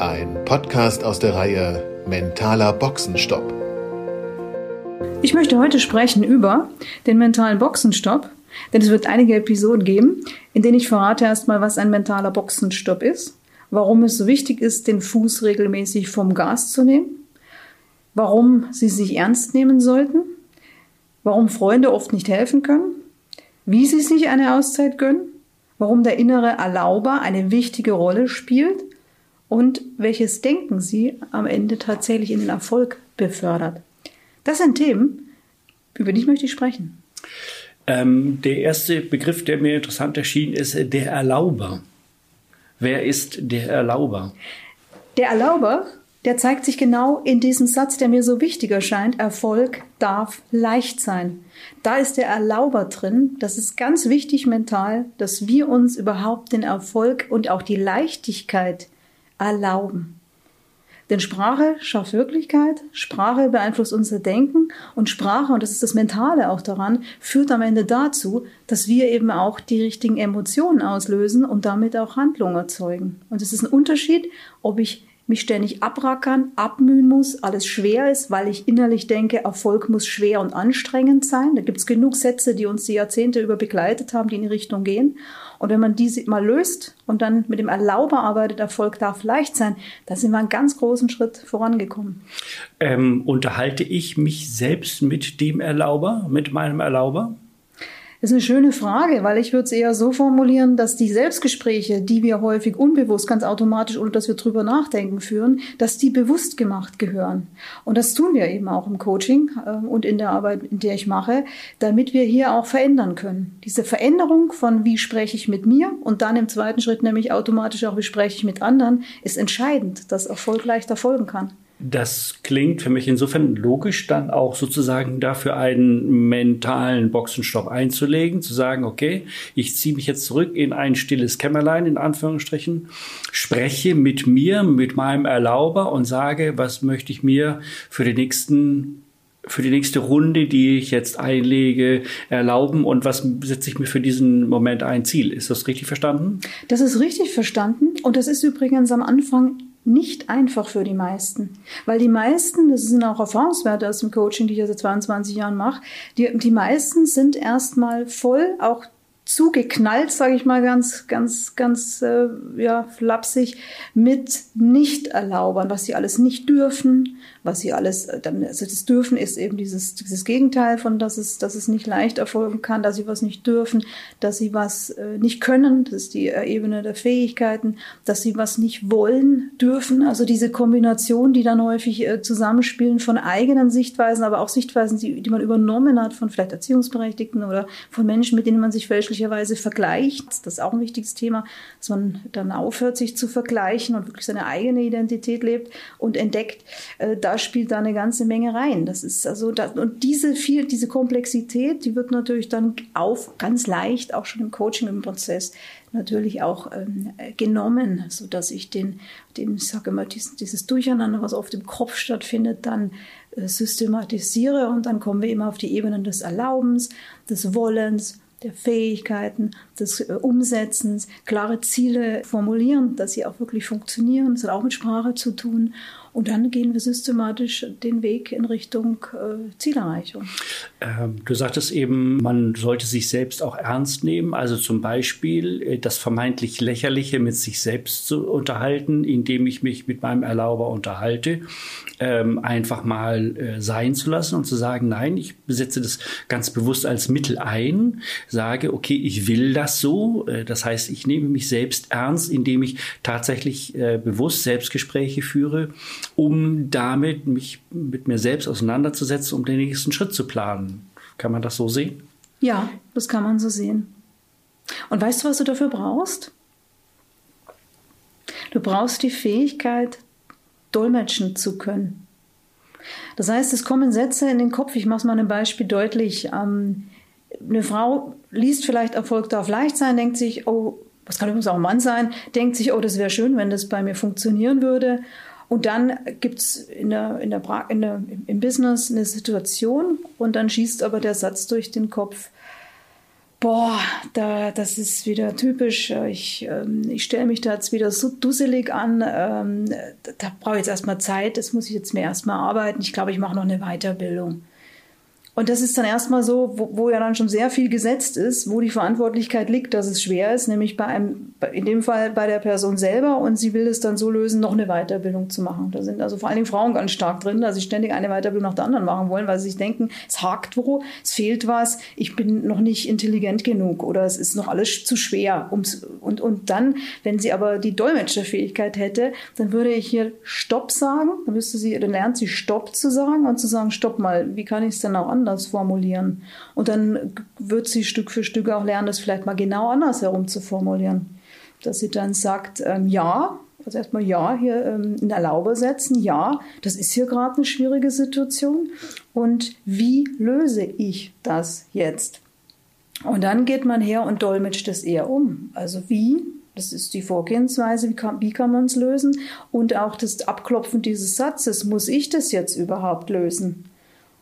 Ein Podcast aus der Reihe Mentaler Boxenstopp. Ich möchte heute sprechen über den mentalen Boxenstopp, denn es wird einige Episoden geben, in denen ich verrate erstmal, was ein mentaler Boxenstopp ist, warum es so wichtig ist, den Fuß regelmäßig vom Gas zu nehmen, warum Sie sich ernst nehmen sollten, warum Freunde oft nicht helfen können, wie Sie sich eine Auszeit gönnen, warum der innere Erlauber eine wichtige Rolle spielt und welches Denken Sie am Ende tatsächlich in den Erfolg befördert. Das sind Themen, über die möchte ich sprechen. Ähm, der erste Begriff, der mir interessant erschien, ist der Erlauber. Wer ist der Erlauber? Der Erlauber, der zeigt sich genau in diesem Satz, der mir so wichtig erscheint. Erfolg darf leicht sein. Da ist der Erlauber drin. Das ist ganz wichtig mental, dass wir uns überhaupt den Erfolg und auch die Leichtigkeit erlauben. Denn Sprache schafft Wirklichkeit, Sprache beeinflusst unser Denken und Sprache, und das ist das Mentale auch daran, führt am Ende dazu, dass wir eben auch die richtigen Emotionen auslösen und damit auch Handlungen erzeugen. Und es ist ein Unterschied, ob ich mich ständig abrackern, abmühen muss, alles schwer ist, weil ich innerlich denke, Erfolg muss schwer und anstrengend sein. Da gibt es genug Sätze, die uns die Jahrzehnte über begleitet haben, die in die Richtung gehen. Und wenn man diese mal löst und dann mit dem Erlauber arbeitet, Erfolg darf leicht sein, da sind wir einen ganz großen Schritt vorangekommen. Ähm, unterhalte ich mich selbst mit dem Erlauber, mit meinem Erlauber? Das ist eine schöne Frage, weil ich würde es eher so formulieren, dass die Selbstgespräche, die wir häufig unbewusst, ganz automatisch, ohne dass wir drüber nachdenken führen, dass die bewusst gemacht gehören. Und das tun wir eben auch im Coaching äh, und in der Arbeit, in der ich mache, damit wir hier auch verändern können. Diese Veränderung von wie spreche ich mit mir und dann im zweiten Schritt nämlich automatisch auch wie spreche ich mit anderen, ist entscheidend, dass Erfolg leichter folgen kann. Das klingt für mich insofern logisch, dann auch sozusagen dafür einen mentalen Boxenstopp einzulegen, zu sagen, okay, ich ziehe mich jetzt zurück in ein stilles Kämmerlein, in Anführungsstrichen, spreche mit mir, mit meinem Erlauber und sage, was möchte ich mir für die nächsten für die nächste Runde, die ich jetzt einlege, erlauben und was setze ich mir für diesen Moment ein Ziel? Ist das richtig verstanden? Das ist richtig verstanden und das ist übrigens am Anfang nicht einfach für die meisten. Weil die meisten, das sind auch Erfahrungswerte aus dem Coaching, die ich ja seit 22 Jahren mache, die, die meisten sind erstmal voll auch zugeknallt, sage ich mal ganz, ganz, ganz äh, ja, flapsig, mit Nicht-Erlaubern, was sie alles nicht dürfen, was sie alles, äh, dann, also das Dürfen ist eben dieses, dieses Gegenteil von, dass es, dass es nicht leicht erfolgen kann, dass sie was nicht dürfen, dass sie was äh, nicht können, das ist die äh, Ebene der Fähigkeiten, dass sie was nicht wollen dürfen, also diese Kombination, die dann häufig äh, zusammenspielen von eigenen Sichtweisen, aber auch Sichtweisen, die, die man übernommen hat von vielleicht Erziehungsberechtigten oder von Menschen, mit denen man sich fälschlich möglicherweise vergleicht. Das ist auch ein wichtiges Thema, dass man dann aufhört, sich zu vergleichen und wirklich seine eigene Identität lebt und entdeckt. Äh, da spielt da eine ganze Menge rein. Das ist also, da, und diese viel, diese Komplexität, die wird natürlich dann auf ganz leicht auch schon im Coaching im Prozess natürlich auch ähm, genommen, so dass ich den, den, sage immer, dieses, dieses Durcheinander, was oft im Kopf stattfindet, dann äh, systematisiere und dann kommen wir immer auf die Ebenen des Erlaubens, des Wollens, der Fähigkeiten, des äh, Umsetzens, klare Ziele formulieren, dass sie auch wirklich funktionieren. Das hat auch mit Sprache zu tun. Und dann gehen wir systematisch den Weg in Richtung äh, Zielerreichung. Ähm, du sagtest eben, man sollte sich selbst auch ernst nehmen. Also zum Beispiel äh, das vermeintlich Lächerliche mit sich selbst zu unterhalten, indem ich mich mit meinem Erlauber unterhalte, ähm, einfach mal äh, sein zu lassen und zu sagen, nein, ich besetze das ganz bewusst als Mittel ein, sage, okay, ich will das so. Äh, das heißt, ich nehme mich selbst ernst, indem ich tatsächlich äh, bewusst Selbstgespräche führe um damit mich mit mir selbst auseinanderzusetzen, um den nächsten Schritt zu planen. Kann man das so sehen? Ja, das kann man so sehen. Und weißt du, was du dafür brauchst? Du brauchst die Fähigkeit, dolmetschen zu können. Das heißt, es kommen Sätze in den Kopf. Ich mache es mal ein Beispiel deutlich. Ähm, eine Frau liest vielleicht Erfolg darf leicht sein, denkt sich, oh, was kann übrigens auch ein Mann sein, denkt sich, oh, das wäre schön, wenn das bei mir funktionieren würde. Und dann gibt's in der, in der, in der, im Business eine Situation und dann schießt aber der Satz durch den Kopf, Boah, da, das ist wieder typisch. Ich, ähm, ich stelle mich da jetzt wieder so dusselig an. Ähm, da, da brauche ich jetzt erstmal Zeit. Das muss ich jetzt mir erstmal arbeiten. Ich glaube, ich mache noch eine Weiterbildung. Und das ist dann erstmal so, wo, wo, ja dann schon sehr viel gesetzt ist, wo die Verantwortlichkeit liegt, dass es schwer ist, nämlich bei einem, in dem Fall bei der Person selber und sie will es dann so lösen, noch eine Weiterbildung zu machen. Da sind also vor allen Dingen Frauen ganz stark drin, dass sie ständig eine Weiterbildung nach der anderen machen wollen, weil sie sich denken, es hakt wo, es fehlt was, ich bin noch nicht intelligent genug oder es ist noch alles zu schwer. Ums, und, und dann, wenn sie aber die Dolmetscherfähigkeit hätte, dann würde ich hier Stopp sagen, dann müsste sie, dann lernt sie Stopp zu sagen und zu sagen, Stopp mal, wie kann ich es denn auch anders anders formulieren. Und dann wird sie Stück für Stück auch lernen, das vielleicht mal genau anders herum zu formulieren. Dass sie dann sagt, ähm, ja, also erstmal ja, hier ähm, in Erlaube setzen, ja, das ist hier gerade eine schwierige Situation. Und wie löse ich das jetzt? Und dann geht man her und dolmetscht es eher um. Also wie, das ist die Vorgehensweise, wie kann, wie kann man es lösen? Und auch das Abklopfen dieses Satzes, muss ich das jetzt überhaupt lösen?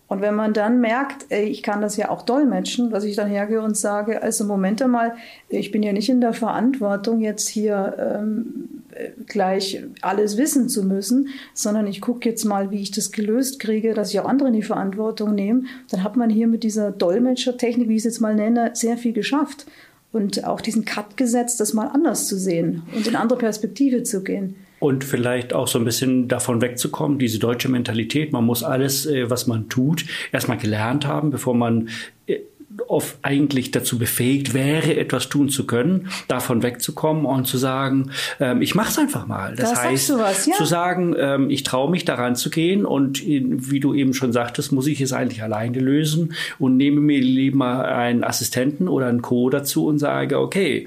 Und wenn man dann merkt, ey, ich kann das ja auch dolmetschen, dass ich dann hergehe und sage, also Moment einmal, ich bin ja nicht in der Verantwortung, jetzt hier ähm, gleich alles wissen zu müssen, sondern ich gucke jetzt mal, wie ich das gelöst kriege, dass ich auch andere in die Verantwortung nehme, dann hat man hier mit dieser Dolmetschertechnik, wie ich es jetzt mal nenne, sehr viel geschafft. Und auch diesen Cut gesetzt, das mal anders zu sehen und in andere Perspektive zu gehen. Und vielleicht auch so ein bisschen davon wegzukommen, diese deutsche Mentalität, man muss alles, äh, was man tut, erstmal gelernt haben, bevor man äh, oft eigentlich dazu befähigt wäre, etwas tun zu können, davon wegzukommen und zu sagen, ähm, ich mache es einfach mal. Das, das heißt, was, ja. zu sagen, ähm, ich traue mich daran zu gehen und in, wie du eben schon sagtest, muss ich es eigentlich alleine lösen und nehme mir lieber einen Assistenten oder einen Co dazu und sage, okay, äh,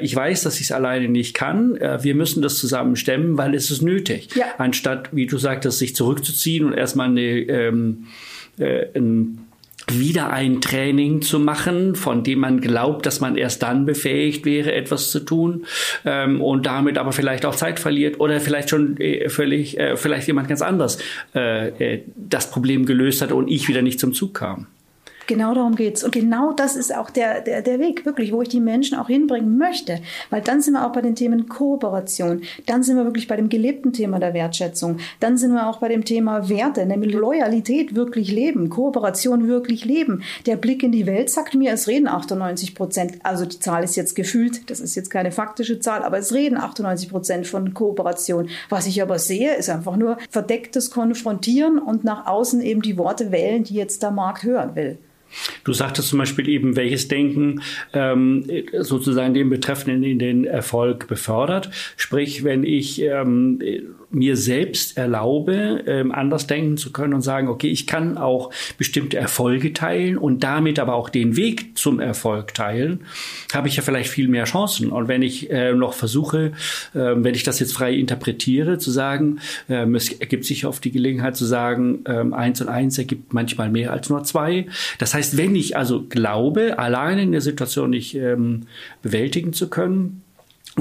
ich weiß, dass ich es alleine nicht kann. Äh, wir müssen das zusammen stemmen, weil es ist nötig. Ja. Anstatt, wie du sagtest, sich zurückzuziehen und erstmal eine, ähm, äh, ein wieder ein Training zu machen, von dem man glaubt, dass man erst dann befähigt wäre, etwas zu tun ähm, und damit aber vielleicht auch Zeit verliert oder vielleicht schon äh, völlig, äh, vielleicht jemand ganz anders äh, äh das Problem gelöst hat und ich wieder nicht zum Zug kam. Genau darum geht's. Und genau das ist auch der, der, der Weg, wirklich, wo ich die Menschen auch hinbringen möchte. Weil dann sind wir auch bei den Themen Kooperation. Dann sind wir wirklich bei dem gelebten Thema der Wertschätzung. Dann sind wir auch bei dem Thema Werte, nämlich Loyalität wirklich leben, Kooperation wirklich leben. Der Blick in die Welt sagt mir, es reden 98 Prozent. Also die Zahl ist jetzt gefühlt, das ist jetzt keine faktische Zahl, aber es reden 98 Prozent von Kooperation. Was ich aber sehe, ist einfach nur verdecktes Konfrontieren und nach außen eben die Worte wählen, die jetzt der Markt hören will. Du sagtest zum Beispiel eben, welches Denken ähm, sozusagen den Betreffenden in den Erfolg befördert. Sprich, wenn ich ähm, mir selbst erlaube, ähm, anders denken zu können und sagen, okay, ich kann auch bestimmte Erfolge teilen und damit aber auch den Weg zum Erfolg teilen, habe ich ja vielleicht viel mehr Chancen. Und wenn ich äh, noch versuche, äh, wenn ich das jetzt frei interpretiere, zu sagen, äh, es ergibt sich oft die Gelegenheit zu sagen, äh, eins und eins ergibt manchmal mehr als nur zwei. Das heißt, wenn ich also glaube, alleine in der Situation nicht ähm, bewältigen zu können,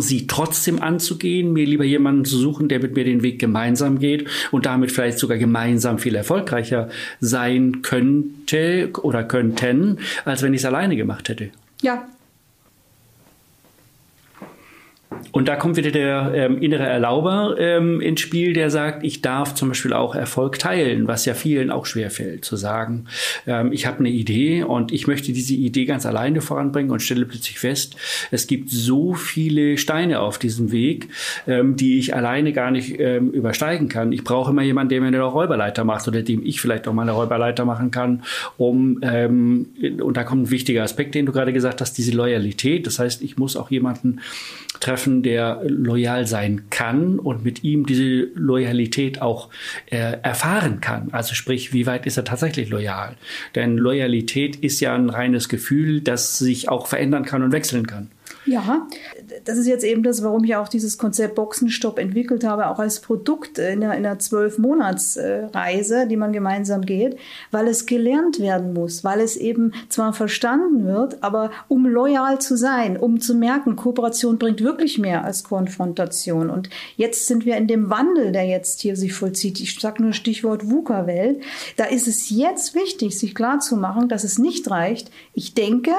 sie trotzdem anzugehen, mir lieber jemanden zu suchen, der mit mir den Weg gemeinsam geht und damit vielleicht sogar gemeinsam viel erfolgreicher sein könnte oder könnten, als wenn ich es alleine gemacht hätte. Ja, und da kommt wieder der ähm, innere Erlauber ähm, ins Spiel, der sagt, ich darf zum Beispiel auch Erfolg teilen, was ja vielen auch schwerfällt, zu sagen, ähm, ich habe eine Idee und ich möchte diese Idee ganz alleine voranbringen und stelle plötzlich fest, es gibt so viele Steine auf diesem Weg, ähm, die ich alleine gar nicht ähm, übersteigen kann. Ich brauche immer jemanden, der mir eine Räuberleiter macht oder dem ich vielleicht auch mal eine Räuberleiter machen kann, um, ähm, und da kommt ein wichtiger Aspekt, den du gerade gesagt hast, diese Loyalität. Das heißt, ich muss auch jemanden treffen, der loyal sein kann und mit ihm diese Loyalität auch äh, erfahren kann. Also sprich, wie weit ist er tatsächlich loyal? Denn Loyalität ist ja ein reines Gefühl, das sich auch verändern kann und wechseln kann. Ja, das ist jetzt eben das, warum ich auch dieses Konzept Boxenstopp entwickelt habe, auch als Produkt in einer zwölf-Monats-Reise, die man gemeinsam geht, weil es gelernt werden muss, weil es eben zwar verstanden wird, aber um loyal zu sein, um zu merken, Kooperation bringt wirklich mehr als Konfrontation. Und jetzt sind wir in dem Wandel, der jetzt hier sich vollzieht. Ich sage nur Stichwort VUCA-Welt. Da ist es jetzt wichtig, sich klarzumachen, dass es nicht reicht. Ich denke,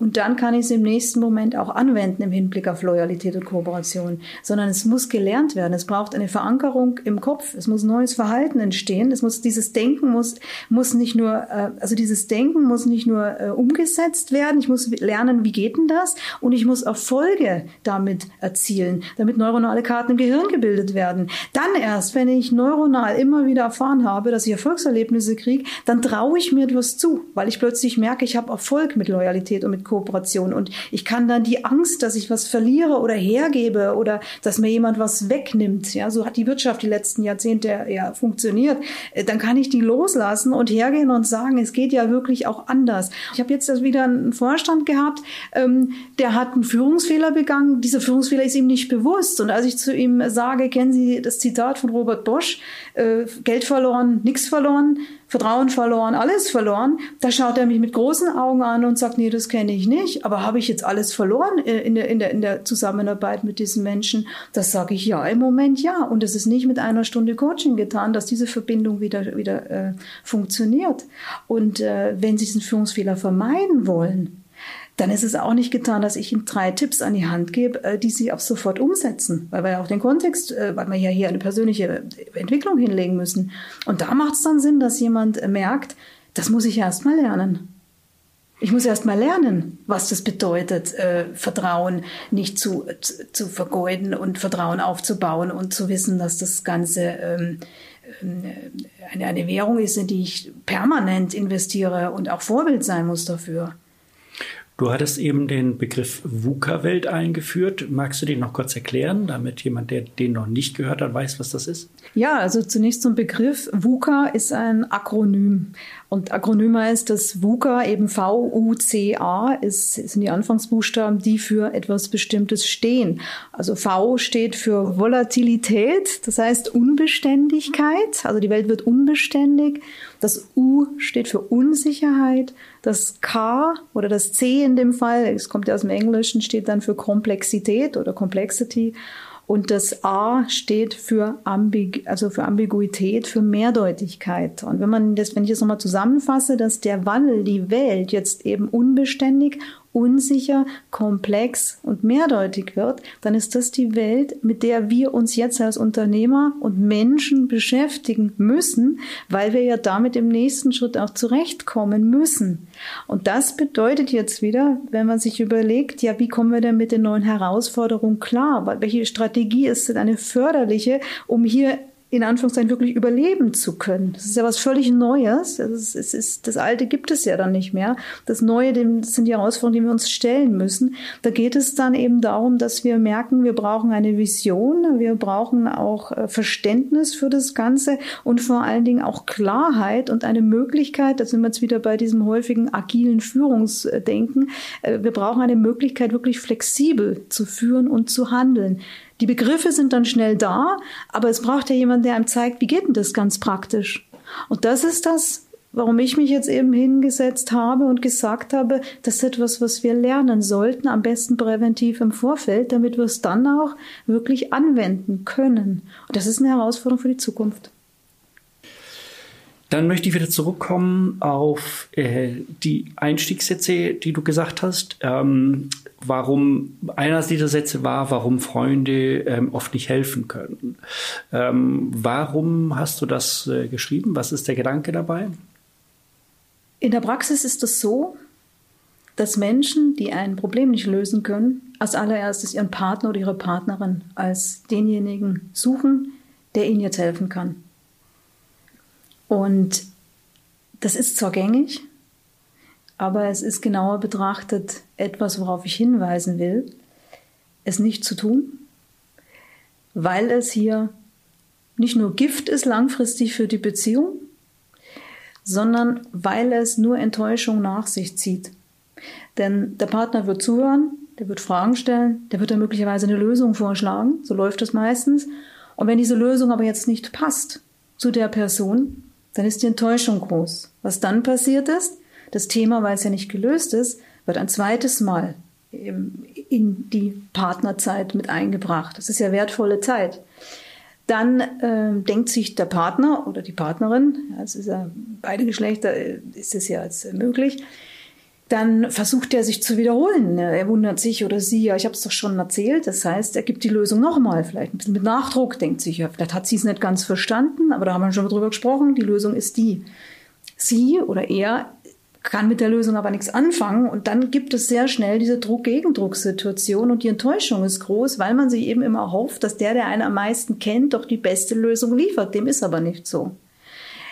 und dann kann ich es im nächsten Moment auch anwenden im Hinblick auf Loyalität und Kooperation, sondern es muss gelernt werden. Es braucht eine Verankerung im Kopf. Es muss neues Verhalten entstehen. Es muss dieses Denken muss muss nicht nur äh, also dieses Denken muss nicht nur äh, umgesetzt werden. Ich muss lernen, wie geht denn das? Und ich muss Erfolge damit erzielen, damit neuronale Karten im Gehirn gebildet werden. Dann erst, wenn ich neuronal immer wieder erfahren habe, dass ich Erfolgserlebnisse kriege, dann traue ich mir etwas zu, weil ich plötzlich merke, ich habe Erfolg mit Loyalität und mit Kooperation. Und ich kann dann die Angst, dass ich was verliere oder hergebe oder dass mir jemand was wegnimmt, ja, so hat die Wirtschaft die letzten Jahrzehnte ja funktioniert, äh, dann kann ich die loslassen und hergehen und sagen, es geht ja wirklich auch anders. Ich habe jetzt wieder einen Vorstand gehabt, ähm, der hat einen Führungsfehler begangen. Dieser Führungsfehler ist ihm nicht bewusst. Und als ich zu ihm sage, kennen Sie das Zitat von Robert Bosch, äh, Geld verloren, nichts verloren, Vertrauen verloren, alles verloren. Da schaut er mich mit großen Augen an und sagt, nee, das kenne ich nicht. Aber habe ich jetzt alles verloren äh, in der, in der, in der Zusammenarbeit mit diesen Menschen? Das sage ich ja, im Moment ja. Und es ist nicht mit einer Stunde Coaching getan, dass diese Verbindung wieder, wieder äh, funktioniert. Und äh, wenn Sie diesen Führungsfehler vermeiden wollen, dann ist es auch nicht getan, dass ich ihm drei Tipps an die Hand gebe, äh, die sie ab sofort umsetzen, weil wir ja auch den Kontext, äh, weil wir ja hier eine persönliche Entwicklung hinlegen müssen. Und da macht es dann Sinn, dass jemand merkt, das muss ich erst mal lernen. Ich muss erst mal lernen, was das bedeutet, äh, Vertrauen nicht zu, zu, vergeuden und Vertrauen aufzubauen und zu wissen, dass das Ganze ähm, eine, eine Währung ist, in die ich permanent investiere und auch Vorbild sein muss dafür. Du hattest eben den Begriff VUCA-Welt eingeführt. Magst du den noch kurz erklären, damit jemand, der den noch nicht gehört hat, weiß, was das ist? Ja, also zunächst zum Begriff. VUCA ist ein Akronym. Und Akronym heißt, dass VUCA eben V-U-C-A ist, sind die Anfangsbuchstaben, die für etwas Bestimmtes stehen. Also V steht für Volatilität, das heißt Unbeständigkeit. Also die Welt wird unbeständig. Das U steht für Unsicherheit. Das K oder das C in dem Fall, es kommt ja aus dem Englischen, steht dann für Komplexität oder Complexity. Und das A steht für, Ambig also für Ambiguität, für Mehrdeutigkeit. Und wenn man das, wenn ich das nochmal zusammenfasse, dass der Wandel, die Welt jetzt eben unbeständig unsicher, komplex und mehrdeutig wird, dann ist das die Welt, mit der wir uns jetzt als Unternehmer und Menschen beschäftigen müssen, weil wir ja damit im nächsten Schritt auch zurechtkommen müssen. Und das bedeutet jetzt wieder, wenn man sich überlegt, ja, wie kommen wir denn mit den neuen Herausforderungen klar? Welche Strategie ist denn eine förderliche, um hier in Anführungszeichen wirklich überleben zu können. Das ist ja was völlig Neues. Es ist, ist, das Alte gibt es ja dann nicht mehr. Das Neue, das sind die Herausforderungen, die wir uns stellen müssen. Da geht es dann eben darum, dass wir merken, wir brauchen eine Vision, wir brauchen auch äh, Verständnis für das Ganze und vor allen Dingen auch Klarheit und eine Möglichkeit, da sind wir jetzt wieder bei diesem häufigen agilen Führungsdenken, äh, wir brauchen eine Möglichkeit, wirklich flexibel zu führen und zu handeln. Die Begriffe sind dann schnell da, aber es braucht ja jemand, der einem zeigt, wie geht denn das ganz praktisch? Und das ist das, warum ich mich jetzt eben hingesetzt habe und gesagt habe, das ist etwas, was wir lernen sollten, am besten präventiv im Vorfeld, damit wir es dann auch wirklich anwenden können. Und das ist eine Herausforderung für die Zukunft. Dann möchte ich wieder zurückkommen auf äh, die Einstiegssätze, die du gesagt hast. Ähm, warum einer dieser Sätze war, warum Freunde ähm, oft nicht helfen können. Ähm, warum hast du das äh, geschrieben? Was ist der Gedanke dabei? In der Praxis ist es so, dass Menschen, die ein Problem nicht lösen können, als allererstes ihren Partner oder ihre Partnerin als denjenigen suchen, der ihnen jetzt helfen kann. Und das ist zwar gängig, aber es ist genauer betrachtet etwas, worauf ich hinweisen will, es nicht zu tun, weil es hier nicht nur Gift ist langfristig für die Beziehung, sondern weil es nur Enttäuschung nach sich zieht. Denn der Partner wird zuhören, der wird Fragen stellen, der wird dann möglicherweise eine Lösung vorschlagen, so läuft es meistens. Und wenn diese Lösung aber jetzt nicht passt zu der Person, dann ist die Enttäuschung groß. Was dann passiert ist, das Thema, weil es ja nicht gelöst ist, wird ein zweites Mal in die Partnerzeit mit eingebracht. Das ist ja wertvolle Zeit. Dann äh, denkt sich der Partner oder die Partnerin, ist ja beide Geschlechter, äh, ist es ja jetzt möglich, dann versucht er sich zu wiederholen. Er wundert sich oder sie, ja, ich habe es doch schon erzählt. Das heißt, er gibt die Lösung nochmal, vielleicht ein bisschen mit Nachdruck, denkt sich, ja, vielleicht hat sie es nicht ganz verstanden, aber da haben wir schon drüber gesprochen, die Lösung ist die. Sie oder er kann mit der Lösung aber nichts anfangen und dann gibt es sehr schnell diese Druck-Gegendruck-Situation und die Enttäuschung ist groß, weil man sich eben immer hofft, dass der, der einen am meisten kennt, doch die beste Lösung liefert. Dem ist aber nicht so.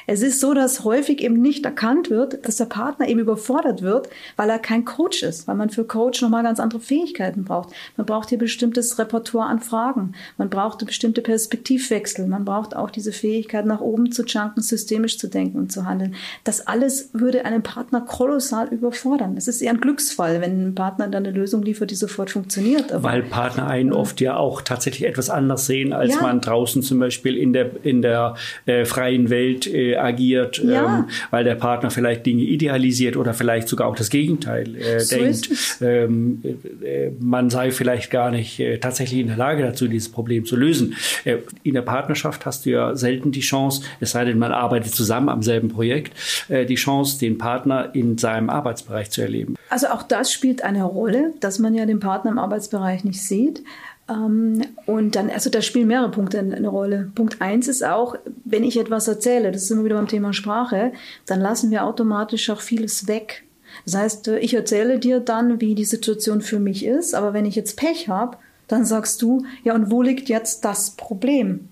Es ist so, dass häufig eben nicht erkannt wird, dass der Partner eben überfordert wird, weil er kein Coach ist, weil man für Coach nochmal ganz andere Fähigkeiten braucht. Man braucht hier bestimmtes Repertoire an Fragen. Man braucht bestimmte Perspektivwechsel. Man braucht auch diese Fähigkeit, nach oben zu junken, systemisch zu denken und zu handeln. Das alles würde einen Partner kolossal überfordern. Es ist eher ein Glücksfall, wenn ein Partner dann eine Lösung liefert, die sofort funktioniert. Aber weil Partner einen oft ja auch tatsächlich etwas anders sehen, als ja. man draußen zum Beispiel in der, in der äh, freien Welt äh, agiert, ja. ähm, weil der Partner vielleicht Dinge idealisiert oder vielleicht sogar auch das Gegenteil äh, so denkt. Ähm, äh, man sei vielleicht gar nicht äh, tatsächlich in der Lage dazu, dieses Problem zu lösen. Äh, in der Partnerschaft hast du ja selten die Chance, es sei denn, man arbeitet zusammen am selben Projekt, äh, die Chance, den Partner in seinem Arbeitsbereich zu erleben. Also auch das spielt eine Rolle, dass man ja den Partner im Arbeitsbereich nicht sieht. Ähm, und dann, also da spielen mehrere Punkte eine Rolle. Punkt eins ist auch, wenn ich etwas erzähle, das ist immer wieder beim Thema Sprache, dann lassen wir automatisch auch vieles weg. Das heißt, ich erzähle dir dann, wie die Situation für mich ist, aber wenn ich jetzt Pech habe, dann sagst du, ja, und wo liegt jetzt das Problem?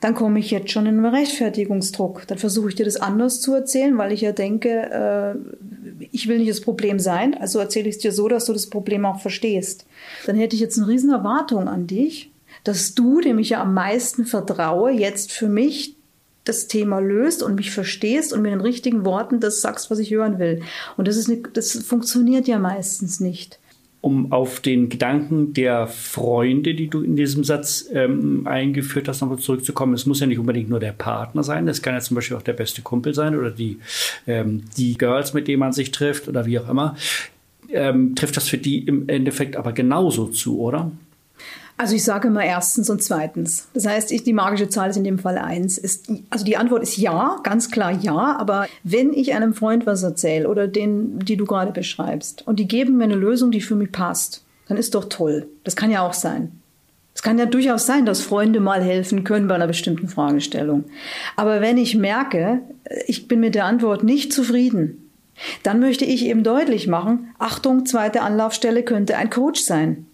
dann komme ich jetzt schon in einen Rechtfertigungsdruck. Dann versuche ich dir das anders zu erzählen, weil ich ja denke, äh, ich will nicht das Problem sein, also erzähle ich es dir so, dass du das Problem auch verstehst. Dann hätte ich jetzt eine riesen Erwartung an dich, dass du, dem ich ja am meisten vertraue, jetzt für mich das Thema löst und mich verstehst und in den richtigen Worten das sagst, was ich hören will. Und das ist eine, das funktioniert ja meistens nicht um auf den Gedanken der Freunde, die du in diesem Satz ähm, eingeführt hast, nochmal zurückzukommen. Es muss ja nicht unbedingt nur der Partner sein. Es kann ja zum Beispiel auch der beste Kumpel sein oder die, ähm, die Girls, mit denen man sich trifft oder wie auch immer. Ähm, trifft das für die im Endeffekt aber genauso zu, oder? Also ich sage immer erstens und zweitens. Das heißt, ich, die magische Zahl ist in dem Fall eins. Ist, also die Antwort ist ja, ganz klar ja. Aber wenn ich einem Freund was erzähle oder den, die du gerade beschreibst, und die geben mir eine Lösung, die für mich passt, dann ist doch toll. Das kann ja auch sein. Es kann ja durchaus sein, dass Freunde mal helfen können bei einer bestimmten Fragestellung. Aber wenn ich merke, ich bin mit der Antwort nicht zufrieden, dann möchte ich eben deutlich machen, Achtung, zweite Anlaufstelle könnte ein Coach sein.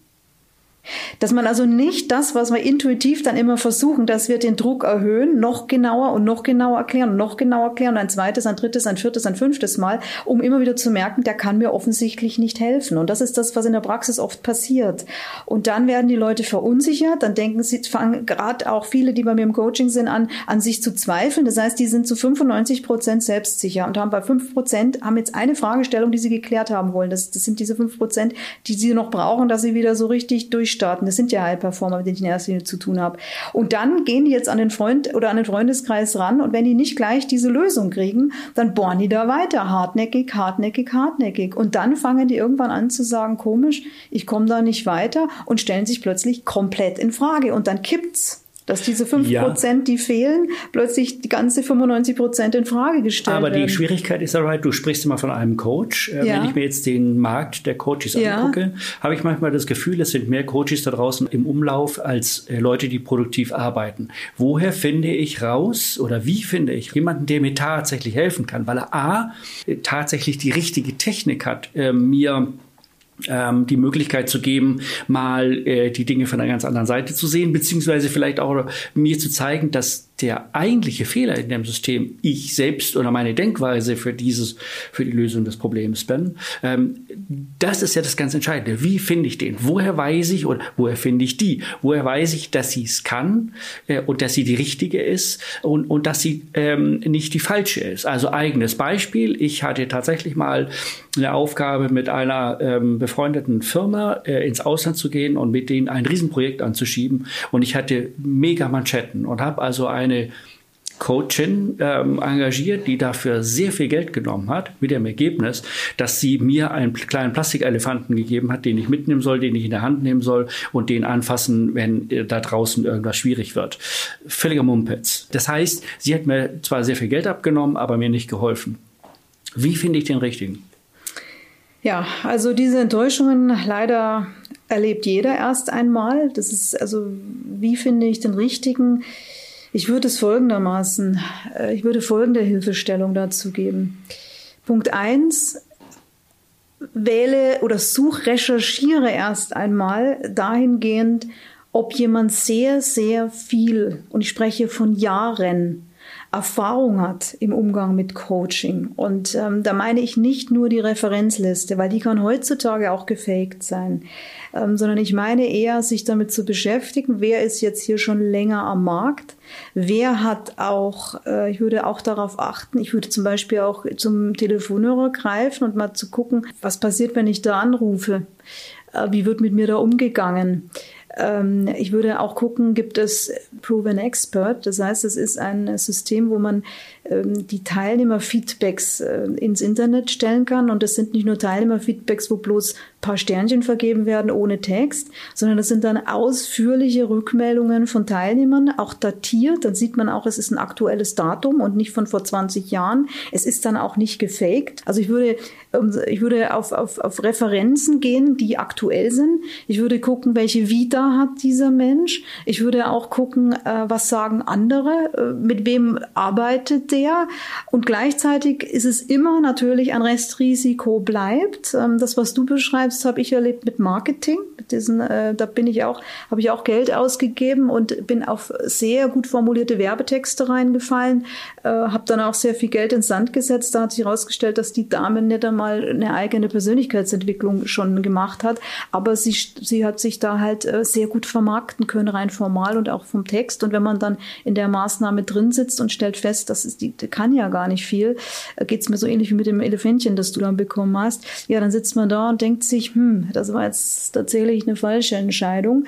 Dass man also nicht das, was wir intuitiv dann immer versuchen, dass wir den Druck erhöhen, noch genauer und noch genauer erklären noch genauer erklären, ein zweites, ein drittes, ein viertes, ein fünftes Mal, um immer wieder zu merken, der kann mir offensichtlich nicht helfen. Und das ist das, was in der Praxis oft passiert. Und dann werden die Leute verunsichert, dann denken sie, fangen gerade auch viele, die bei mir im Coaching sind, an, an sich zu zweifeln. Das heißt, die sind zu 95 Prozent selbstsicher und haben bei fünf Prozent, haben jetzt eine Fragestellung, die sie geklärt haben wollen. Das, das sind diese fünf Prozent, die sie noch brauchen, dass sie wieder so richtig durch durchstarten. Das sind ja High-Performer, mit denen ich in erster Linie zu tun habe. Und dann gehen die jetzt an den Freund oder an den Freundeskreis ran und wenn die nicht gleich diese Lösung kriegen, dann bohren die da weiter. Hartnäckig, hartnäckig, hartnäckig. Und dann fangen die irgendwann an zu sagen, komisch, ich komme da nicht weiter und stellen sich plötzlich komplett in Frage. Und dann kippt's dass diese 5%, ja. die fehlen, plötzlich die ganze 95% in Frage gestellt Aber werden. die Schwierigkeit ist alright, du sprichst immer von einem Coach. Äh, ja. Wenn ich mir jetzt den Markt der Coaches ja. angucke, habe ich manchmal das Gefühl, es sind mehr Coaches da draußen im Umlauf als äh, Leute, die produktiv arbeiten. Woher finde ich raus oder wie finde ich jemanden, der mir tatsächlich helfen kann? Weil er A, äh, tatsächlich die richtige Technik hat, mir ähm, die Möglichkeit zu geben, mal äh, die Dinge von einer ganz anderen Seite zu sehen, beziehungsweise vielleicht auch mir zu zeigen, dass der eigentliche Fehler in dem System ich selbst oder meine Denkweise für dieses, für die Lösung des Problems bin. Ähm, das ist ja das ganz Entscheidende. Wie finde ich den? Woher weiß ich oder woher finde ich die? Woher weiß ich, dass sie es kann äh, und dass sie die richtige ist und, und dass sie ähm, nicht die falsche ist? Also eigenes Beispiel. Ich hatte tatsächlich mal eine Aufgabe mit einer ähm, befreundeten Firma äh, ins Ausland zu gehen und mit denen ein Riesenprojekt anzuschieben und ich hatte mega Manschetten und habe also ein eine Coachin ähm, engagiert, die dafür sehr viel Geld genommen hat, mit dem Ergebnis, dass sie mir einen kleinen Plastikelefanten gegeben hat, den ich mitnehmen soll, den ich in der Hand nehmen soll und den anfassen, wenn äh, da draußen irgendwas schwierig wird. Völliger Mumpitz. Das heißt, sie hat mir zwar sehr viel Geld abgenommen, aber mir nicht geholfen. Wie finde ich den richtigen? Ja, also diese Enttäuschungen leider erlebt jeder erst einmal. Das ist also, wie finde ich den richtigen? Ich würde es folgendermaßen, äh, ich würde folgende Hilfestellung dazu geben. Punkt eins: wähle oder such, recherchiere erst einmal dahingehend, ob jemand sehr, sehr viel, und ich spreche von Jahren, Erfahrung hat im Umgang mit Coaching. Und ähm, da meine ich nicht nur die Referenzliste, weil die kann heutzutage auch gefaked sein, ähm, sondern ich meine eher, sich damit zu beschäftigen, wer ist jetzt hier schon länger am Markt, wer hat auch, äh, ich würde auch darauf achten, ich würde zum Beispiel auch zum Telefonhörer greifen und mal zu gucken, was passiert, wenn ich da anrufe, äh, wie wird mit mir da umgegangen. Ähm, ich würde auch gucken, gibt es Proven Expert? Das heißt, es ist ein System, wo man ähm, die Teilnehmerfeedbacks äh, ins Internet stellen kann. Und das sind nicht nur Teilnehmerfeedbacks, wo bloß paar Sternchen vergeben werden ohne Text, sondern das sind dann ausführliche Rückmeldungen von Teilnehmern, auch datiert. Dann sieht man auch, es ist ein aktuelles Datum und nicht von vor 20 Jahren. Es ist dann auch nicht gefaked. Also ich würde, ähm, ich würde auf, auf, auf Referenzen gehen, die aktuell sind. Ich würde gucken, welche Vita hat dieser Mensch. Ich würde auch gucken, äh, was sagen andere, äh, mit wem arbeitet der. Und gleichzeitig ist es immer natürlich ein Restrisiko bleibt. Ähm, das, was du beschreibst, habe ich erlebt mit Marketing. Mit diesen, äh, da bin ich auch, habe ich auch Geld ausgegeben und bin auf sehr gut formulierte Werbetexte reingefallen. habe dann auch sehr viel Geld ins Sand gesetzt. Da hat sich herausgestellt, dass die Dame nicht einmal eine eigene Persönlichkeitsentwicklung schon gemacht hat. Aber sie, sie hat sich da halt sehr gut vermarkten können, rein formal und auch vom Text. Und wenn man dann in der Maßnahme drin sitzt und stellt fest, dass es die, die kann ja gar nicht viel, äh, geht es mir so ähnlich wie mit dem Elefantchen, das du dann bekommen hast. Ja, dann sitzt man da und denkt sich, hm, das war jetzt tatsächlich eine falsche Entscheidung.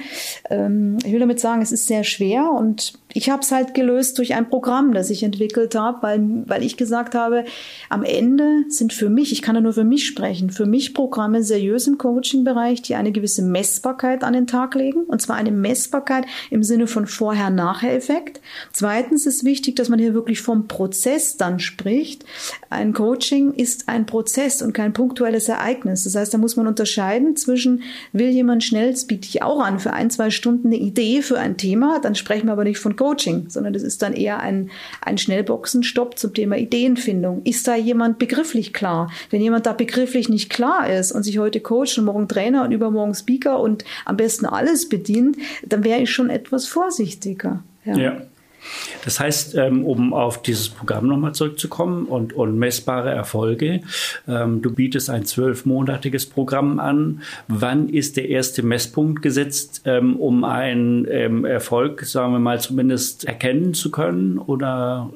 Ähm, ich will damit sagen, es ist sehr schwer und ich habe es halt gelöst durch ein Programm, das ich entwickelt habe, weil, weil ich gesagt habe, am Ende sind für mich, ich kann ja nur für mich sprechen, für mich Programme seriös im Coaching-Bereich, die eine gewisse Messbarkeit an den Tag legen. Und zwar eine Messbarkeit im Sinne von Vorher-Nachher-Effekt. Zweitens ist wichtig, dass man hier wirklich vom Prozess dann spricht. Ein Coaching ist ein Prozess und kein punktuelles Ereignis. Das heißt, da muss man unterscheiden zwischen, will jemand schnell, das biete ich auch an, für ein, zwei Stunden eine Idee für ein Thema, dann sprechen wir aber nicht von Coaching, sondern das ist dann eher ein, ein Schnellboxenstopp zum Thema Ideenfindung. Ist da jemand begrifflich klar? Wenn jemand da begrifflich nicht klar ist und sich heute Coach und morgen Trainer und übermorgen Speaker und am besten alles bedient, dann wäre ich schon etwas vorsichtiger. ja. ja. Das heißt, ähm, um auf dieses Programm nochmal zurückzukommen und, und messbare Erfolge, ähm, du bietest ein zwölfmonatiges Programm an. Wann ist der erste Messpunkt gesetzt, ähm, um einen Erfolg, sagen wir mal, zumindest erkennen zu können oder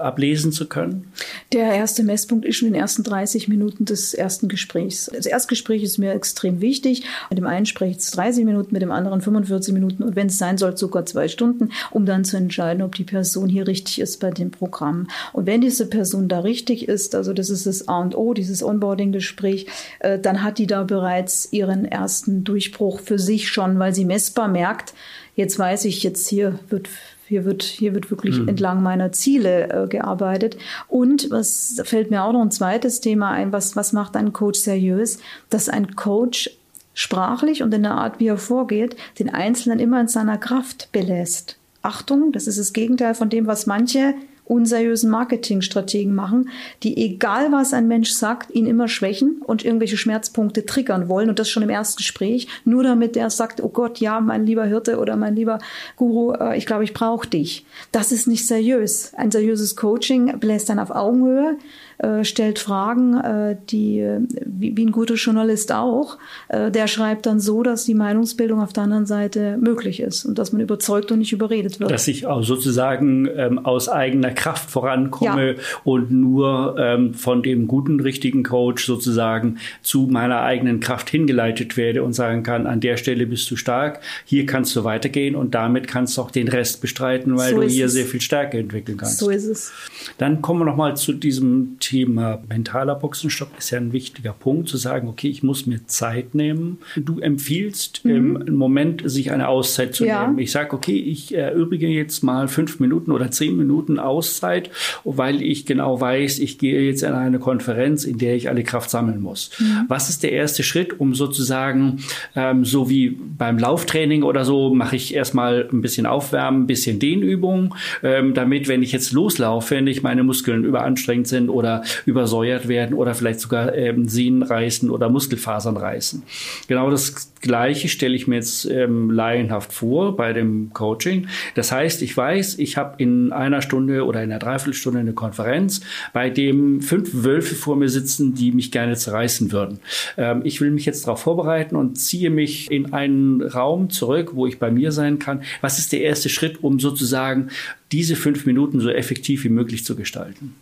ablesen zu können? Der erste Messpunkt ist schon in den ersten 30 Minuten des ersten Gesprächs. Das Erstgespräch ist mir extrem wichtig. Mit dem einen spreche ich 30 Minuten, mit dem anderen 45 Minuten und wenn es sein soll, sogar zwei Stunden, um dann zu entscheiden, ob die Person hier richtig ist bei dem Programm. Und wenn diese Person da richtig ist, also das ist das A und O, dieses Onboarding-Gespräch, äh, dann hat die da bereits ihren ersten Durchbruch für sich schon, weil sie messbar merkt, jetzt weiß ich, jetzt hier wird hier wird, hier wird wirklich mhm. entlang meiner Ziele äh, gearbeitet. Und was fällt mir auch noch ein zweites Thema ein, was, was macht ein Coach seriös? Dass ein Coach sprachlich und in der Art, wie er vorgeht, den Einzelnen immer in seiner Kraft belässt. Achtung, das ist das Gegenteil von dem, was manche unseriösen Marketingstrategen machen, die egal was ein Mensch sagt, ihn immer schwächen und irgendwelche Schmerzpunkte triggern wollen und das schon im ersten Gespräch, nur damit er sagt, oh Gott, ja, mein lieber Hirte oder mein lieber Guru, äh, ich glaube, ich brauche dich. Das ist nicht seriös. Ein seriöses Coaching bläst dann auf Augenhöhe, äh, stellt Fragen, äh, die wie, wie, ein guter Journalist auch, äh, der schreibt dann so, dass die Meinungsbildung auf der anderen Seite möglich ist und dass man überzeugt und nicht überredet wird. Dass ich auch sozusagen ähm, aus eigener Kraft vorankomme ja. und nur ähm, von dem guten, richtigen Coach sozusagen zu meiner eigenen Kraft hingeleitet werde und sagen kann, an der Stelle bist du stark, hier kannst du weitergehen und damit kannst du auch den Rest bestreiten, weil so du hier es. sehr viel Stärke entwickeln kannst. So ist es. Dann kommen wir noch mal zu diesem Thema mentaler Boxenstopp ist ja ein wichtiger Punkt, zu sagen, okay, ich muss mir Zeit nehmen. Du empfiehlst mhm. im Moment, sich eine Auszeit zu ja. nehmen. Ich sage, okay, ich erübrige jetzt mal fünf Minuten oder zehn Minuten Auszeit, weil ich genau weiß, ich gehe jetzt in eine Konferenz, in der ich alle Kraft sammeln muss. Mhm. Was ist der erste Schritt, um sozusagen, ähm, so wie beim Lauftraining oder so, mache ich erstmal ein bisschen Aufwärmen, ein bisschen Dehnübungen, ähm, damit, wenn ich jetzt loslaufe, nicht meine Muskeln überanstrengt sind oder übersäuert werden oder vielleicht sogar ähm, Sehnen reißen oder Muskelfasern reißen. Genau das Gleiche stelle ich mir jetzt ähm, laienhaft vor bei dem Coaching. Das heißt, ich weiß, ich habe in einer Stunde oder in einer Dreiviertelstunde eine Konferenz, bei dem fünf Wölfe vor mir sitzen, die mich gerne zerreißen würden. Ähm, ich will mich jetzt darauf vorbereiten und ziehe mich in einen Raum zurück, wo ich bei mir sein kann. Was ist der erste Schritt, um sozusagen diese fünf Minuten so effektiv wie möglich zu gestalten?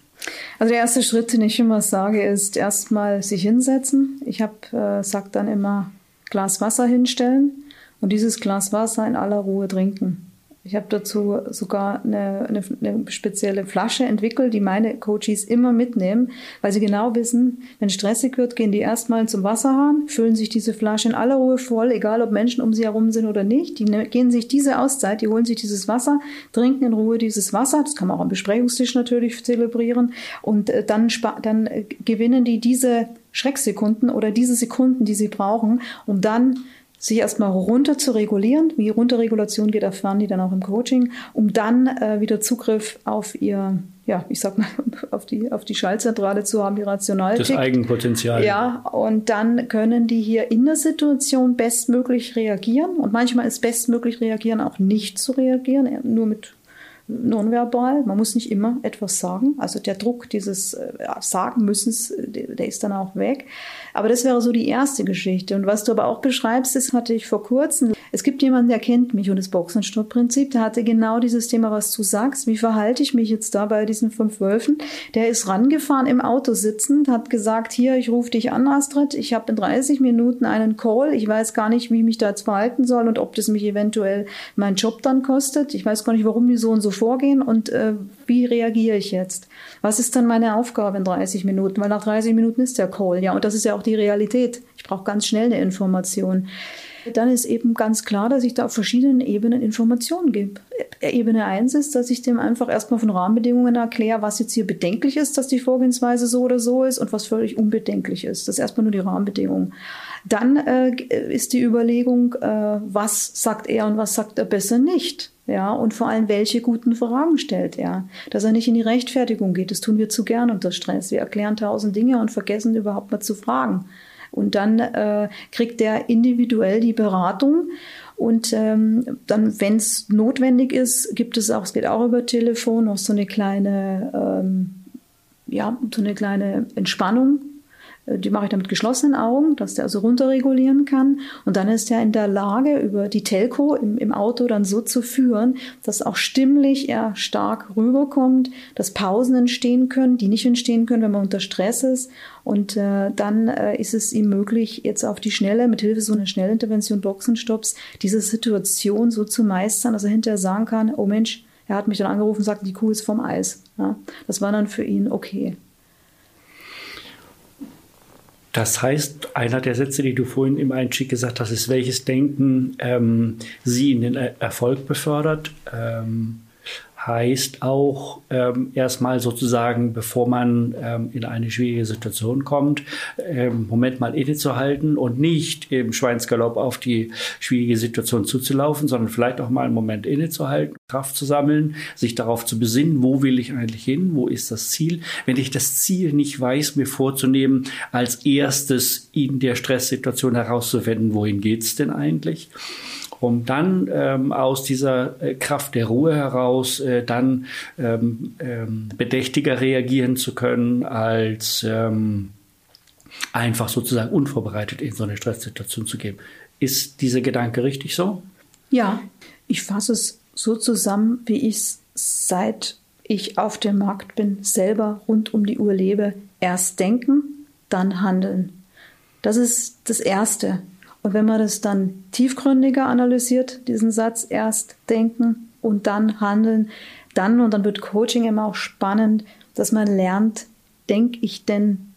Also der erste Schritt, den ich immer sage, ist erstmal sich hinsetzen. Ich habe, äh, sag dann immer, Glas Wasser hinstellen und dieses Glas Wasser in aller Ruhe trinken. Ich habe dazu sogar eine, eine, eine, spezielle Flasche entwickelt, die meine Coaches immer mitnehmen, weil sie genau wissen, wenn stressig wird, gehen die erstmal zum Wasserhahn, füllen sich diese Flasche in aller Ruhe voll, egal ob Menschen um sie herum sind oder nicht. Die ne, gehen sich diese Auszeit, die holen sich dieses Wasser, trinken in Ruhe dieses Wasser. Das kann man auch am Besprechungstisch natürlich zelebrieren. Und äh, dann, dann äh, gewinnen die diese Schrecksekunden oder diese Sekunden, die sie brauchen, um dann sich erstmal runter zu regulieren. Wie Runterregulation geht, erfahren die dann auch im Coaching, um dann äh, wieder Zugriff auf ihr, ja, ich sag mal, auf die, auf die Schaltzentrale zu haben, die rational Das Eigenpotenzial. Ja, und dann können die hier in der Situation bestmöglich reagieren. Und manchmal ist bestmöglich reagieren auch nicht zu reagieren, nur mit nonverbal. Man muss nicht immer etwas sagen. Also der Druck dieses äh, Sagen müssens, äh, der ist dann auch weg. Aber das wäre so die erste Geschichte. Und was du aber auch beschreibst, das hatte ich vor kurzem. Es gibt jemanden, der kennt mich und das Boxenstopp-Prinzip, der hatte genau dieses Thema, was du sagst. Wie verhalte ich mich jetzt da bei diesen fünf Wölfen? Der ist rangefahren im Auto sitzend, hat gesagt, hier, ich rufe dich an, Astrid. Ich habe in 30 Minuten einen Call. Ich weiß gar nicht, wie ich mich da jetzt verhalten soll und ob das mich eventuell meinen Job dann kostet. Ich weiß gar nicht, warum die so und so vorgehen und äh, wie reagiere ich jetzt? Was ist dann meine Aufgabe in 30 Minuten? Weil nach 30 Minuten ist der Call, ja, und das ist ja auch die Realität. Ich brauche ganz schnell eine Information. Dann ist eben ganz klar, dass ich da auf verschiedenen Ebenen Informationen gebe. Ebene 1 ist, dass ich dem einfach erstmal von Rahmenbedingungen erkläre, was jetzt hier bedenklich ist, dass die Vorgehensweise so oder so ist und was völlig unbedenklich ist. Das ist erstmal nur die Rahmenbedingungen. Dann äh, ist die Überlegung, äh, was sagt er und was sagt er besser nicht. Ja, und vor allem, welche guten Fragen stellt er? Dass er nicht in die Rechtfertigung geht, das tun wir zu gern unter Stress. Wir erklären tausend Dinge und vergessen überhaupt mal zu fragen. Und dann äh, kriegt er individuell die Beratung. Und ähm, dann, wenn es notwendig ist, gibt es auch, es geht auch über Telefon, noch so eine kleine, ähm, ja, so eine kleine Entspannung, die mache ich dann mit geschlossenen Augen, dass der also runterregulieren kann. Und dann ist er in der Lage, über die Telco im, im Auto dann so zu führen, dass auch stimmlich er stark rüberkommt, dass Pausen entstehen können, die nicht entstehen können, wenn man unter Stress ist. Und äh, dann äh, ist es ihm möglich, jetzt auf die Schnelle, mit Hilfe so einer Schnellintervention Boxenstopps, diese Situation so zu meistern, dass er hinterher sagen kann, oh Mensch, er hat mich dann angerufen und sagt, die Kuh ist vom Eis. Ja, das war dann für ihn okay. Das heißt, einer der Sätze, die du vorhin im Einstieg gesagt hast, ist, welches Denken ähm, sie in den Erfolg befördert. Ähm, heißt auch ähm, erstmal sozusagen, bevor man ähm, in eine schwierige Situation kommt, ähm, Moment mal innezuhalten und nicht im Schweinsgalopp auf die schwierige Situation zuzulaufen, sondern vielleicht auch mal einen Moment innezuhalten, Kraft zu sammeln, sich darauf zu besinnen, wo will ich eigentlich hin, wo ist das Ziel. Wenn ich das Ziel nicht weiß, mir vorzunehmen, als erstes in der Stresssituation herauszufinden, wohin geht's denn eigentlich um dann ähm, aus dieser äh, Kraft der Ruhe heraus äh, dann ähm, ähm, bedächtiger reagieren zu können, als ähm, einfach sozusagen unvorbereitet in so eine Stresssituation zu gehen. Ist dieser Gedanke richtig so? Ja, ich fasse es so zusammen, wie ich es seit ich auf dem Markt bin, selber rund um die Uhr lebe. Erst denken, dann handeln. Das ist das Erste. Und wenn man das dann tiefgründiger analysiert, diesen Satz erst denken und dann handeln, dann, und dann wird Coaching immer auch spannend, dass man lernt, denke ich denn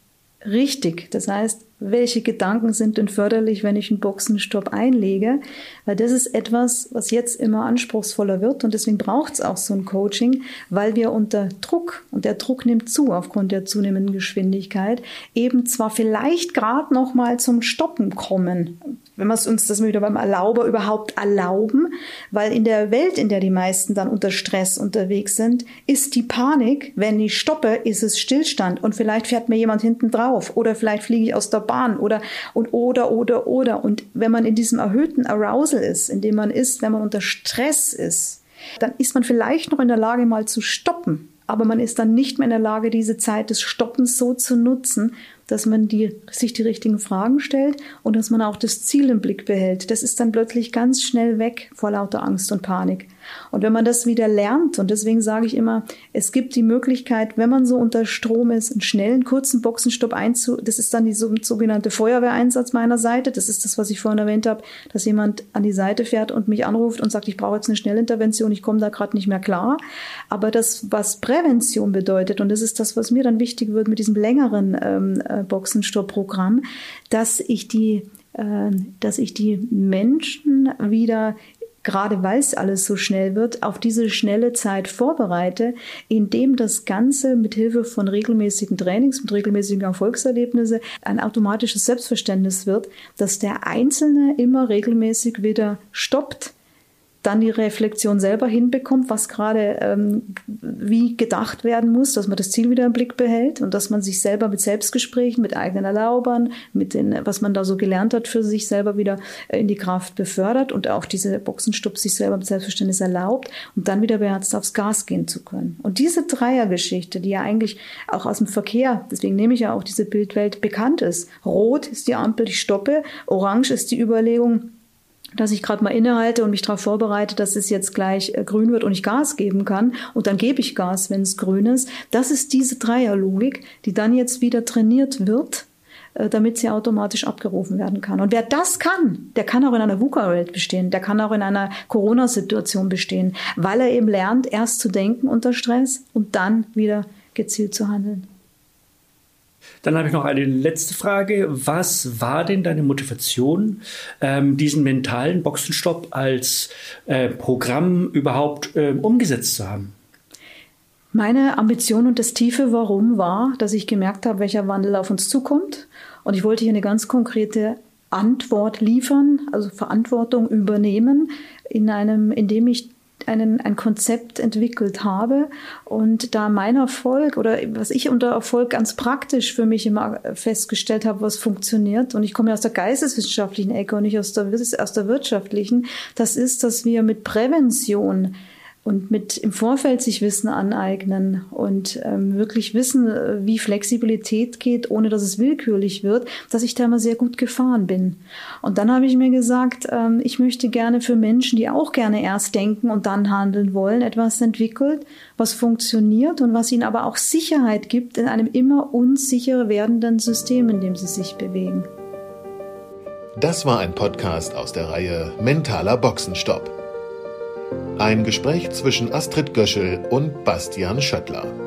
richtig? Das heißt, welche Gedanken sind denn förderlich, wenn ich einen Boxenstopp einlege? Weil das ist etwas, was jetzt immer anspruchsvoller wird und deswegen braucht es auch so ein Coaching, weil wir unter Druck, und der Druck nimmt zu aufgrund der zunehmenden Geschwindigkeit, eben zwar vielleicht gerade noch mal zum Stoppen kommen, wenn wir es uns das wieder beim Erlauber überhaupt erlauben, weil in der Welt, in der die meisten dann unter Stress unterwegs sind, ist die Panik, wenn ich stoppe, ist es Stillstand und vielleicht fährt mir jemand hinten drauf oder vielleicht fliege ich aus der Bahn oder und oder oder oder und wenn man in diesem erhöhten Arousal ist, in dem man ist, wenn man unter Stress ist, dann ist man vielleicht noch in der Lage mal zu stoppen, aber man ist dann nicht mehr in der Lage, diese Zeit des Stoppens so zu nutzen, dass man die, sich die richtigen Fragen stellt und dass man auch das Ziel im Blick behält. Das ist dann plötzlich ganz schnell weg vor lauter Angst und Panik. Und wenn man das wieder lernt, und deswegen sage ich immer, es gibt die Möglichkeit, wenn man so unter Strom ist, einen schnellen, kurzen Boxenstopp einzu, das ist dann die sogenannte Feuerwehreinsatz meiner Seite. Das ist das, was ich vorhin erwähnt habe, dass jemand an die Seite fährt und mich anruft und sagt, ich brauche jetzt eine Schnellintervention, ich komme da gerade nicht mehr klar. Aber das, was Prävention bedeutet, und das ist das, was mir dann wichtig wird mit diesem längeren ähm, äh, Boxenstopp-Programm, dass ich die äh, dass ich die Menschen wieder gerade weil es alles so schnell wird, auf diese schnelle Zeit vorbereite, indem das Ganze mit Hilfe von regelmäßigen Trainings, mit regelmäßigen Erfolgserlebnissen ein automatisches Selbstverständnis wird, dass der Einzelne immer regelmäßig wieder stoppt, dann die Reflexion selber hinbekommt, was gerade ähm, wie gedacht werden muss, dass man das Ziel wieder im Blick behält und dass man sich selber mit Selbstgesprächen, mit eigenen Erlaubern, mit den, was man da so gelernt hat, für sich selber wieder äh, in die Kraft befördert und auch diese Boxenstopp sich selber mit Selbstverständnis erlaubt, um dann wieder beherzt aufs Gas gehen zu können. Und diese Dreiergeschichte, die ja eigentlich auch aus dem Verkehr, deswegen nehme ich ja auch diese Bildwelt bekannt ist. Rot ist die Ampel, ich stoppe, orange ist die Überlegung, dass ich gerade mal innehalte und mich darauf vorbereite, dass es jetzt gleich äh, grün wird und ich Gas geben kann und dann gebe ich Gas, wenn es grün ist. Das ist diese Dreierlogik, die dann jetzt wieder trainiert wird, äh, damit sie automatisch abgerufen werden kann. Und wer das kann, der kann auch in einer VUCA-Welt bestehen, der kann auch in einer Corona-Situation bestehen, weil er eben lernt, erst zu denken unter Stress und dann wieder gezielt zu handeln. Dann habe ich noch eine letzte Frage. Was war denn deine Motivation, ähm, diesen mentalen Boxenstopp als äh, Programm überhaupt äh, umgesetzt zu haben? Meine Ambition und das tiefe Warum war, dass ich gemerkt habe, welcher Wandel auf uns zukommt. Und ich wollte hier eine ganz konkrete Antwort liefern, also Verantwortung übernehmen, in einem, indem ich einen, ein Konzept entwickelt habe. Und da mein Erfolg oder was ich unter Erfolg ganz praktisch für mich immer festgestellt habe, was funktioniert, und ich komme ja aus der geisteswissenschaftlichen Ecke und nicht aus der, aus der wirtschaftlichen, das ist, dass wir mit Prävention und mit im Vorfeld sich Wissen aneignen und ähm, wirklich wissen, äh, wie Flexibilität geht, ohne dass es willkürlich wird, dass ich da immer sehr gut gefahren bin. Und dann habe ich mir gesagt, ähm, ich möchte gerne für Menschen, die auch gerne erst denken und dann handeln wollen, etwas entwickelt, was funktioniert und was ihnen aber auch Sicherheit gibt in einem immer unsicherer werdenden System, in dem sie sich bewegen. Das war ein Podcast aus der Reihe Mentaler Boxenstopp. Ein Gespräch zwischen Astrid Göschel und Bastian Schöttler.